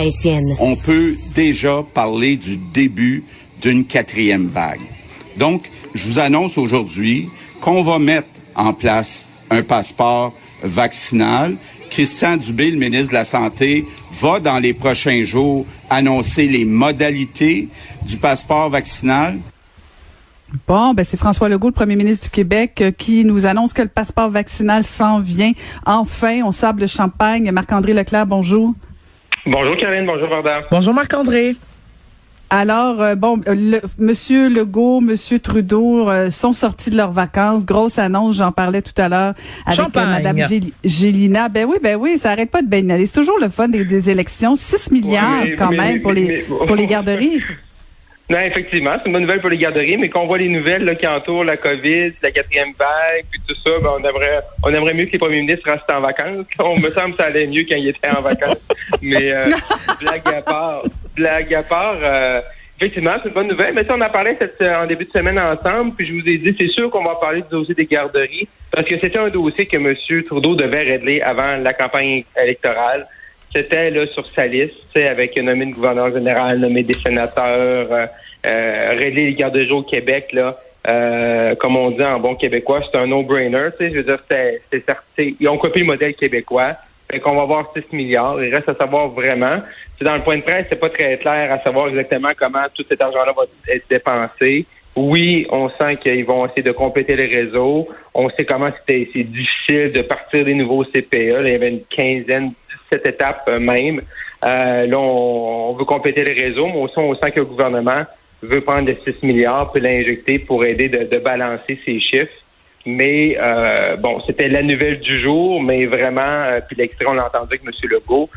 Étienne. On peut déjà parler du début d'une quatrième vague. Donc, je vous annonce aujourd'hui qu'on va mettre en place un passeport vaccinal. Christian Dubé, le ministre de la Santé, va dans les prochains jours annoncer les modalités du passeport vaccinal. Bon, ben c'est François Legault, le premier ministre du Québec, euh, qui nous annonce que le passeport vaccinal s'en vient. Enfin, on sable le champagne. Marc-André Leclerc, bonjour. Bonjour Karine, bonjour Varda. Bonjour Marc-André. Alors, euh, bon, euh, le, Monsieur Legault, Monsieur Trudeau sont sortis de leurs vacances. Grosse annonce, j'en parlais tout à l'heure avec Madame Gélina. Ben oui, ben oui, ça arrête pas de baigner. C'est toujours le fun des, élections. 6 milliards quand même pour les pour les garderies. Non, effectivement, c'est une bonne nouvelle pour les garderies, mais quand on voit les nouvelles là, qui entourent la COVID, la quatrième vague, puis tout ça, ben, on aimerait on aimerait mieux que les premiers ministres restent en vacances. On me semble que ça allait mieux quand ils étaient en vacances. mais euh, blague à part, blague à part, euh, effectivement, c'est une bonne nouvelle. Mais ça, on a parlé cette, en début de semaine ensemble, puis je vous ai dit, c'est sûr qu'on va parler du dossier des garderies, parce que c'était un dossier que M. Trudeau devait régler avant la campagne électorale c'était là sur sa liste, avec nommé le gouverneur général, nommé des sénateurs, euh, euh, régler les gardes jours au Québec, là, euh, comme on dit en bon québécois, c'est un no-brainer. Je veux dire, c'est. Ils ont copié le modèle québécois. Fait qu'on va avoir 6 milliards. Il reste à savoir vraiment. C'est dans le point de presse, c'est pas très clair à savoir exactement comment tout cet argent-là va être dépensé. Oui, on sent qu'ils vont essayer de compléter les réseaux. On sait comment c'était difficile de partir des nouveaux CPE. il y avait une quinzaine, cette étape euh, même. Euh, là, on, veut compléter les réseaux, mais aussi on sent que le gouvernement veut prendre des 6 milliards pour l'injecter pour aider de, balancer ces chiffres. Mais euh, bon, c'était la nouvelle du jour, mais vraiment, puis l'extrait, on l'a entendu avec M. Legault.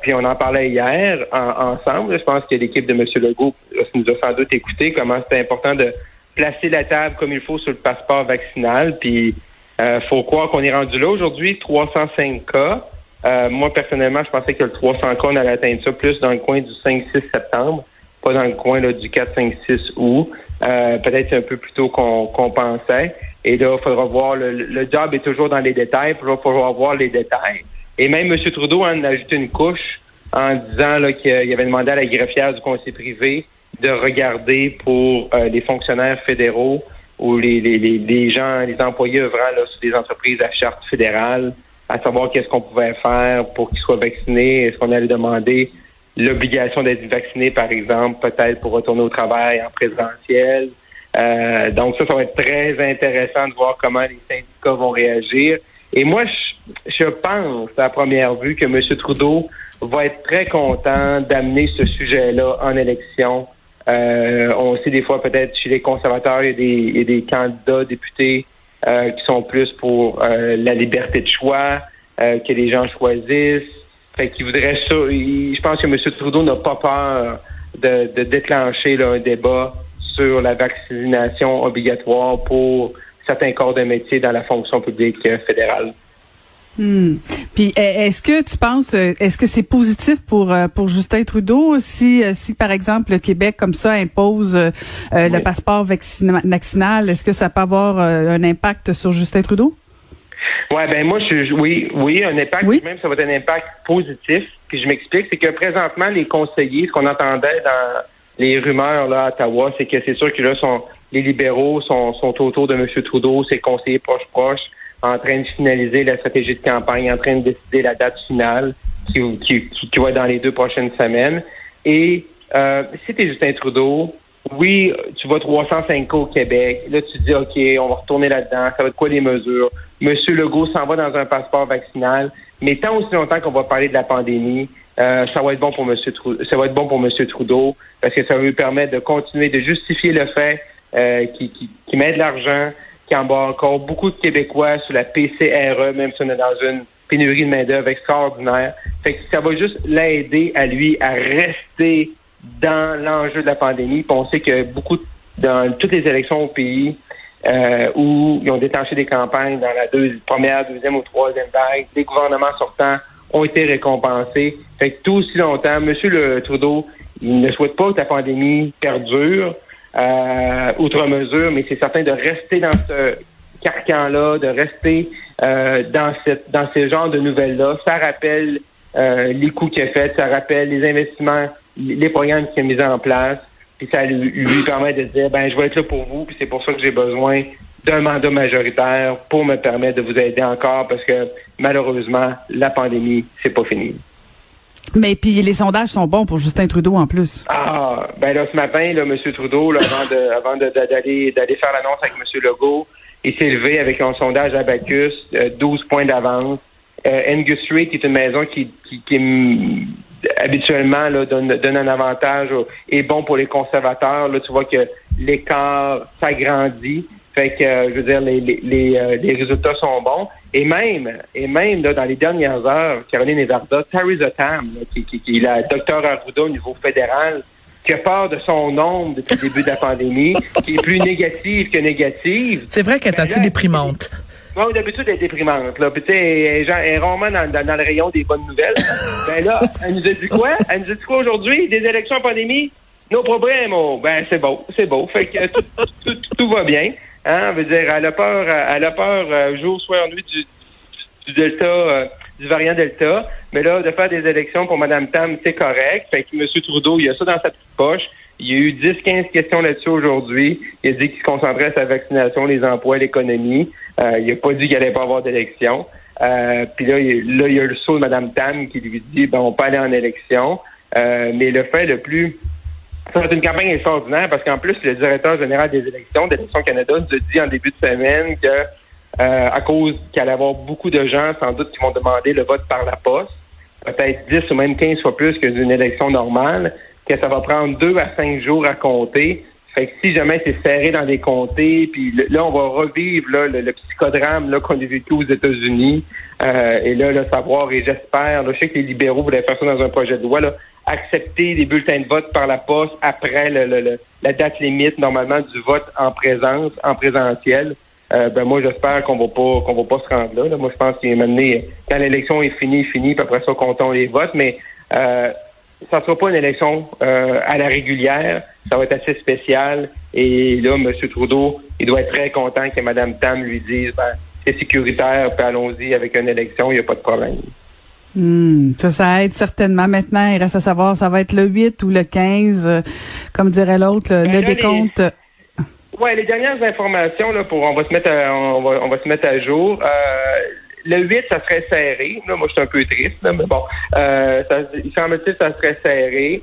puis on en parlait hier ensemble. Je pense que l'équipe de M. Legault nous a sans doute écouté comment c'était important de placer la table comme il faut sur le passeport vaccinal. Puis faut croire qu'on est rendu là aujourd'hui, 305 cas. Euh, moi, personnellement, je pensais que le 300 cas, on allait atteindre ça plus dans le coin du 5-6 septembre, pas dans le coin là, du 4-5-6 août. Euh, peut-être un peu plus tôt qu'on pensait. Et là, il faudra voir, le, le, job est toujours dans les détails, il faudra voir les détails. Et même M. Trudeau en a ajouté une couche en disant qu'il avait demandé à la greffière du conseil privé de regarder pour euh, les fonctionnaires fédéraux ou les, les, les, gens, les employés œuvrant là, sur des entreprises à charte fédérale, à savoir qu'est-ce qu'on pouvait faire pour qu'ils soient vaccinés. Est-ce qu'on allait demander l'obligation d'être vacciné, par exemple, peut-être pour retourner au travail en présentiel? Euh, donc ça, ça va être très intéressant de voir comment les syndicats vont réagir. Et moi, je, je pense, à première vue, que M. Trudeau va être très content d'amener ce sujet-là en élection. Euh, on sait des fois peut-être chez les conservateurs, il y a des, il y a des candidats députés qui sont plus pour euh, la liberté de choix, euh, que les gens choisissent. Fait qu'ils voudraient ça. je pense que M. Trudeau n'a pas peur de, de déclencher là, un débat sur la vaccination obligatoire pour certains corps de métier dans la fonction publique fédérale. Hmm. Puis est-ce que tu penses, euh, est-ce que c'est positif pour euh, pour Justin Trudeau si euh, si par exemple le Québec comme ça impose le passeport vaccinal, est-ce que ça peut avoir un impact sur Justin Trudeau? Ouais, ben moi je oui oui un impact oui? même ça va être un impact positif. Puis je m'explique, c'est que présentement les conseillers, ce qu'on entendait dans les rumeurs là à Ottawa, c'est que c'est sûr que là sont les libéraux sont sont autour de M. Trudeau, ses conseillers proches proches en train de finaliser la stratégie de campagne, en train de décider la date finale qui, qui, qui, va être dans les deux prochaines semaines. Et euh, si tu es Justin Trudeau, oui, tu vas 305 au Québec. Là, tu dis, OK, on va retourner là-dedans. Ça va être quoi les mesures? Monsieur Legault s'en va dans un passeport vaccinal. Mais tant aussi longtemps qu'on va parler de la pandémie, euh, ça va être bon pour Monsieur Trudeau, ça va être bon pour Monsieur Trudeau parce que ça va lui permettre de continuer de justifier le fait euh, qu'il qui met de l'argent, qui embarque encore beaucoup de Québécois sur la PCRE, même si on est dans une pénurie de main-d'œuvre extraordinaire. Fait que ça va juste l'aider à lui à rester dans l'enjeu de la pandémie. On sait que beaucoup dans toutes les élections au pays euh, où ils ont déclenché des campagnes dans la première, deuxième ou troisième vague, les gouvernements sortants ont été récompensés. Fait que tout aussi longtemps, M. Le Trudeau, il ne souhaite pas que la pandémie perdure euh, outre mesure, mais c'est certain de rester dans ce carcan-là, de rester euh, dans cette dans ces genres de nouvelles-là. Ça rappelle les coûts qu'il a fait, ça rappelle les investissements, les programmes qu'il a mis en place, puis ça lui, lui permet de dire, ben je vais être là pour vous, puis c'est pour ça que j'ai besoin d'un mandat majoritaire pour me permettre de vous aider encore parce que malheureusement, la pandémie, c'est pas fini. Mais puis les sondages sont bons pour Justin Trudeau en plus. Ah, ben là, ce matin, là, M. Trudeau, avant de d'aller d'aller faire l'annonce avec M. Legault, il s'est levé avec un sondage à Bacchus, 12 euh, points d'avance. Euh, Angus Street, qui est une maison qui, habituellement donne, donne un avantage et bon pour les conservateurs. Là, tu vois que l'écart s'agrandit. Fait que, euh, je veux dire, les, les, euh, les, résultats sont bons. Et même, et même là, dans les dernières heures, Caroline Evarda, Theresa Tam, qui, qui, qui, est la docteur Arruda au niveau fédéral, qui a peur de son nombre depuis le début de la pandémie, qui est plus négative que négative. C'est vrai qu'elle est assez déprimante. Bon, d'habitude, elle est déprimante. Là. Puis, elle est rarement dans, dans, le rayon des bonnes nouvelles. ben là, elle nous a dit quoi? Elle nous a dit quoi aujourd'hui? Des élections en pandémie? Nos problèmes. Oh, ben, c'est beau, c'est beau. Fait que tout, tout, tout, va bien. Hein? Veut dire, elle a peur, elle a peur euh, jour, soir, nuit du, du Delta, euh, du variant Delta. Mais là, de faire des élections pour Mme Tam, c'est correct. Fait que M. Trudeau, il a ça dans sa petite poche. Il y a eu 10-15 questions là-dessus aujourd'hui. Il a dit qu'il se concentrait sur la vaccination, les emplois, l'économie. Euh, il n'a pas dit qu'il allait pas avoir d'élection. Euh, puis là, il, là, il y a le saut de Mme Tam qui lui dit ben, on peut aller en élection. Euh, mais le fait le plus ça va être une campagne extraordinaire parce qu'en plus, le directeur général des élections d'Élections Canada nous a dit en début de semaine que euh, à cause qu'il allait y avoir beaucoup de gens, sans doute, qui vont demander le vote par la poste, peut-être 10 ou même 15 fois plus que d'une élection normale, que ça va prendre deux à cinq jours à compter. Fait que si jamais c'est serré dans des comtés, puis là, on va revivre là, le, psychodrame qu'on a vécu aux États-Unis. Euh, et là, le savoir, et j'espère, je sais que les libéraux voulaient faire ça dans un projet de loi, là, accepter les bulletins de vote par la poste après le, la date limite, normalement, du vote en présence, en présentiel. Euh, ben moi, j'espère qu'on va pas qu'on va pas se rendre là. Moi, je pense qu'il est mené quand l'élection est finie, finie, puis après ça, comptons les votes, mais euh, ça sera pas une élection euh, à la régulière. Ça va être assez spécial. Et là, M. Trudeau, il doit être très content que Mme Tam lui dise ben, c'est sécuritaire, allons-y avec une élection, il n'y a pas de problème. Hmm, ça, ça aide certainement. Maintenant, il reste à savoir, ça va être le 8 ou le 15, euh, comme dirait l'autre, le, ben décompte. Oui, les dernières informations, là, pour on va se mettre à, on va, on va se mettre à jour. Euh, le 8, ça serait serré. Là, moi, je suis un peu triste, mais bon. Euh, ça, il semble-t-il ça serait serré.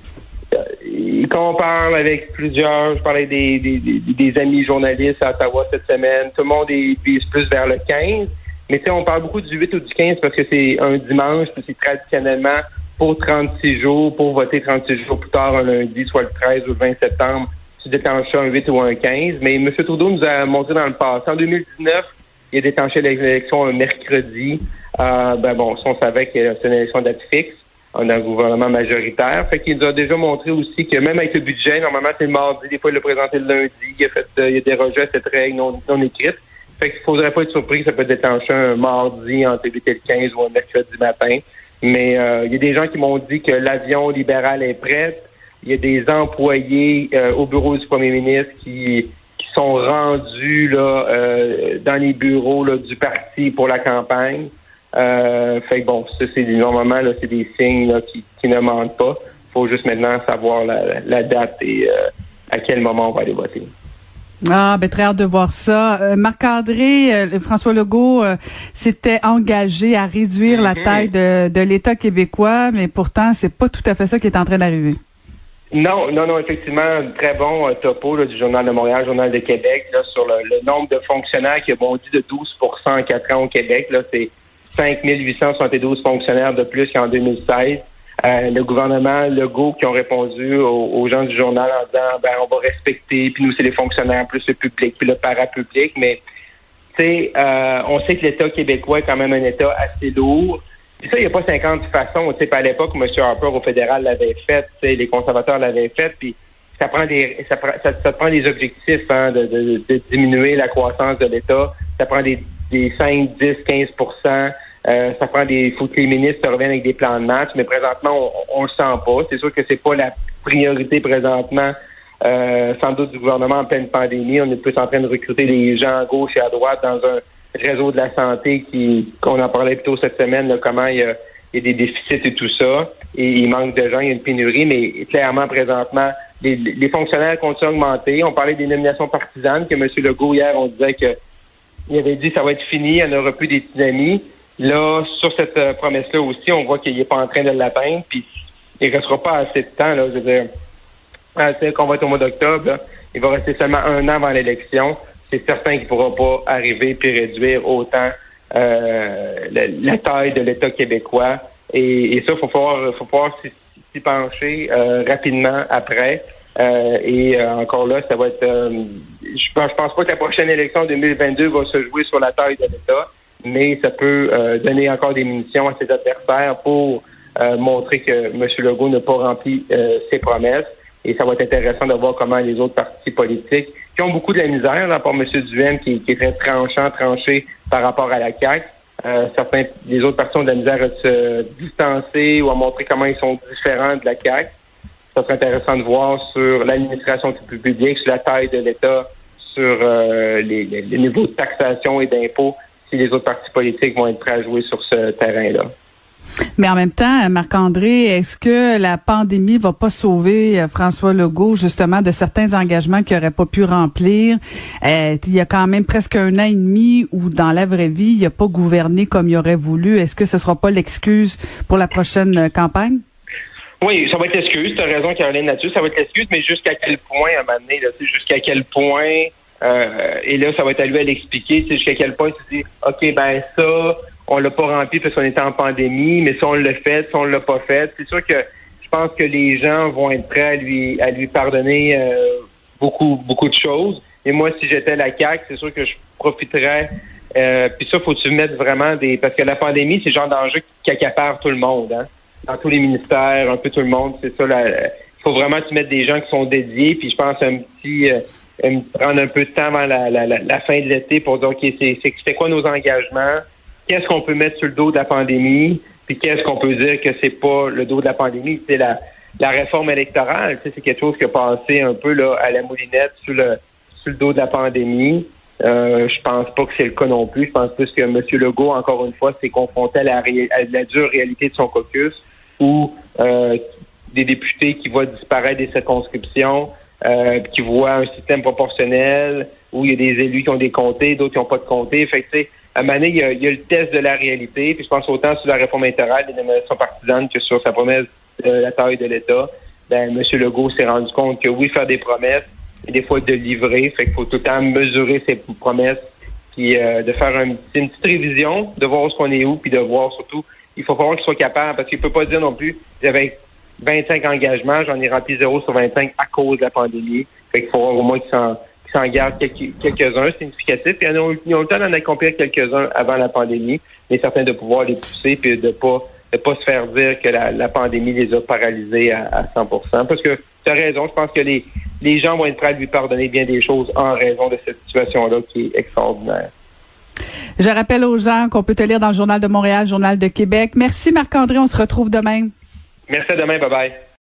Quand on parle avec plusieurs, je parlais des, des, des, amis journalistes à Ottawa cette semaine, tout le monde est, vise plus vers le 15. Mais on parle beaucoup du 8 ou du 15 parce que c'est un dimanche, c'est traditionnellement pour 36 jours, pour voter 36 jours plus tard, un lundi, soit le 13 ou le 20 septembre, tu déclenches un 8 ou un 15. Mais M. Trudeau nous a montré dans le passé. En 2019, il a déclenché l'élection un mercredi. Euh, ben bon, on savait que c'est une élection date fixe. On a un gouvernement majoritaire. Fait qu'il nous a déjà montré aussi que même avec le budget, normalement c'est le mardi, des fois il l'a présenté le lundi, il a fait euh, il a dérogé à cette règle non, non écrite. Fait qu'il faudrait pas être surpris ça peut déclencher un mardi entre le 8 et le 15 ou un mercredi matin. Mais euh, il y a des gens qui m'ont dit que l'avion libéral est prêt. Il y a des employés euh, au bureau du premier ministre qui sont rendus là, euh, dans les bureaux là, du parti pour la campagne. Euh, fait que bon, ça c'est normalement là, c'est des signes là, qui, qui ne mentent pas. Faut juste maintenant savoir la, la date et euh, à quel moment on va aller voter. Ah, ben très hâte de voir ça. Euh, Marc-André, euh, François Legault s'était engagé à réduire la mm-hmm. taille de, de l'État québécois, mais pourtant, c'est pas tout à fait ça qui est en train d'arriver. Non, non, non, effectivement, très bon euh, topo du Journal de Montréal, Journal de Québec, là, sur le, nombre de fonctionnaires qui a bondi de 12% en quatre ans au Québec. Là, c'est 5 872 fonctionnaires de plus qu'en 2016. Euh, le gouvernement Legault qui ont répondu aux, gens du journal en disant ben on va respecter, puis nous c'est les fonctionnaires plus le public, puis le parapublic, mais euh, on sait que l'État québécois est quand même un État assez lourd. Puis ça, il n'y a pas 50 façons. Tu sais, à l'époque, M. Harper au fédéral l'avait fait, les conservateurs l'avaient fait, puis ça prend des ça, ça, prend des objectifs hein, de, de, diminuer la croissance de l'État. Ça prend des, des 5, 10, 15 euh, ça prend des. Il faut que les ministres reviennent avec des plans de match, mais présentement, on, ne le sent pas. C'est sûr que c'est pas la priorité présentement, euh, sans doute du gouvernement en pleine pandémie. On est plus en train de recruter des gens à gauche et à droite dans un réseau de la santé qui, qu'on en parlait plus tôt cette semaine, comment il y a il y a des déficits et tout ça, et il manque de gens, il y a une pénurie, mais clairement, présentement, les, fonctionnaires continuent à augmenter. On parlait des nominations partisanes, que M. Legault, hier, on disait que il avait dit ça va être fini, il n'y en aura plus des petits amis. Là, sur cette euh, promesse-là aussi, on voit qu'il n'est pas en train de l'atteindre, puis il ne restera pas assez de temps, là, je veux dire, qu'on va être au mois d'octobre, il va rester seulement un an avant l'élection. C'est certain qu'il ne pourra pas arriver puis réduire autant euh, la, taille de l'État québécois. Et, ça, il faut pouvoir, faut s'y pencher euh, rapidement après. Euh, et encore là, ça va être. je, je pense pas que la prochaine élection 2022 va se jouer sur la taille de l'État, mais ça peut donner encore des munitions à ses adversaires pour montrer que M. Legault n'a pas rempli ses promesses. Et ça va être intéressant de voir comment les autres partis politiques, qui ont beaucoup de la misère, là, pour M. Duhem, qui, est très tranchant, tranché par rapport à la CAQ, euh, certains des autres partis ont de la misère à se distancer ou à montrer comment ils sont différents de la CAQ. Ça serait intéressant de voir sur l'administration public, sur la taille de l'État, sur euh, les, les niveaux de taxation et d'impôts, si les autres partis politiques vont être prêts à jouer sur ce terrain-là. Mais en même temps, Marc-André, est-ce que la pandémie va pas sauver euh, François Legault justement de certains engagements qu'il n'aurait pas pu remplir? Euh, il y a quand même presque un an et demi où dans la vraie vie, il n'a pas gouverné comme il aurait voulu. Est-ce que ce sera pas l'excuse pour la prochaine euh, campagne? Oui, ça va être l'excuse. Tu as raison, Caroline, là-dessus. Ça va être l'excuse, mais jusqu'à quel point, à un moment donné, jusqu'à quel point, et là, ça va être à lui à l'expliquer, jusqu'à quel point tu dis, OK, ben ça, on l'a pas rempli parce qu'on était en pandémie, mais si on l'a fait, si on l'a pas fait, c'est sûr que je pense que les gens vont être prêts à lui à lui pardonner euh, beaucoup beaucoup de choses. Et moi, si j'étais la CAC, c'est sûr que je profiterais. Euh, puis ça, faut tu mettre vraiment des parce que la pandémie, c'est le genre d'enjeu qui accapare tout le monde, hein? dans tous les ministères, un peu tout le monde. C'est ça. Il faut vraiment tu mettre des gens qui sont dédiés. Puis je pense un petit euh, prendre un peu de temps avant la, la, la fin de l'été pour dire ok, c'est c'est quoi nos engagements? Qu'est-ce qu'on peut mettre sur le dos de la pandémie, puis qu'est-ce qu'on peut dire que c'est pas le dos de la pandémie, c'est la, la réforme électorale. c'est quelque chose qui a passé un peu là, à la moulinette sur le, sur le dos de la pandémie. Euh, je pense pas que c'est le cas non plus. Je pense plus que M. Legault, encore une fois, s'est confronté à la, à la dure réalité de son caucus, où euh, des députés qui voient disparaître des circonscriptions, euh, qui voient un système proportionnel, où il y a des élus qui ont des comtés, d'autres qui n'ont pas de comtés. Fait que, à un il y, a, le test de la réalité. Puis je pense autant sur la réforme intégrale des nominations partisanes que sur sa promesse de la taille de l'État. Ben, M. Legault s'est rendu compte que oui, faire des promesses, et des fois de livrer. Fait qu'il faut tout le temps mesurer ses promesses, puis euh, de faire une petite révision, de voir où qu'on est où, puis de voir surtout, il faut voir qu'il soit capable, parce qu'il peut pas dire non plus, j'avais 25 engagements, j'en ai rempli 0 sur 25 à cause de la pandémie. Fait qu'il faut au moins qu'il s'en gardent quelques-uns significatifs. Puis ils ont, ils le temps d'en accomplir quelques-uns avant la pandémie, mais certains de pouvoir les pousser puis de pas de pas se faire dire que la, la pandémie les a paralysés à, à 100 Parce que tu as raison, je pense que les, les gens vont être prêts à lui pardonner bien des choses en raison de cette situation-là qui est extraordinaire. Je rappelle aux gens qu'on peut te lire dans le Journal de Montréal, Journal de Québec. Merci Marc-André, on se retrouve demain. Merci à demain, bye bye.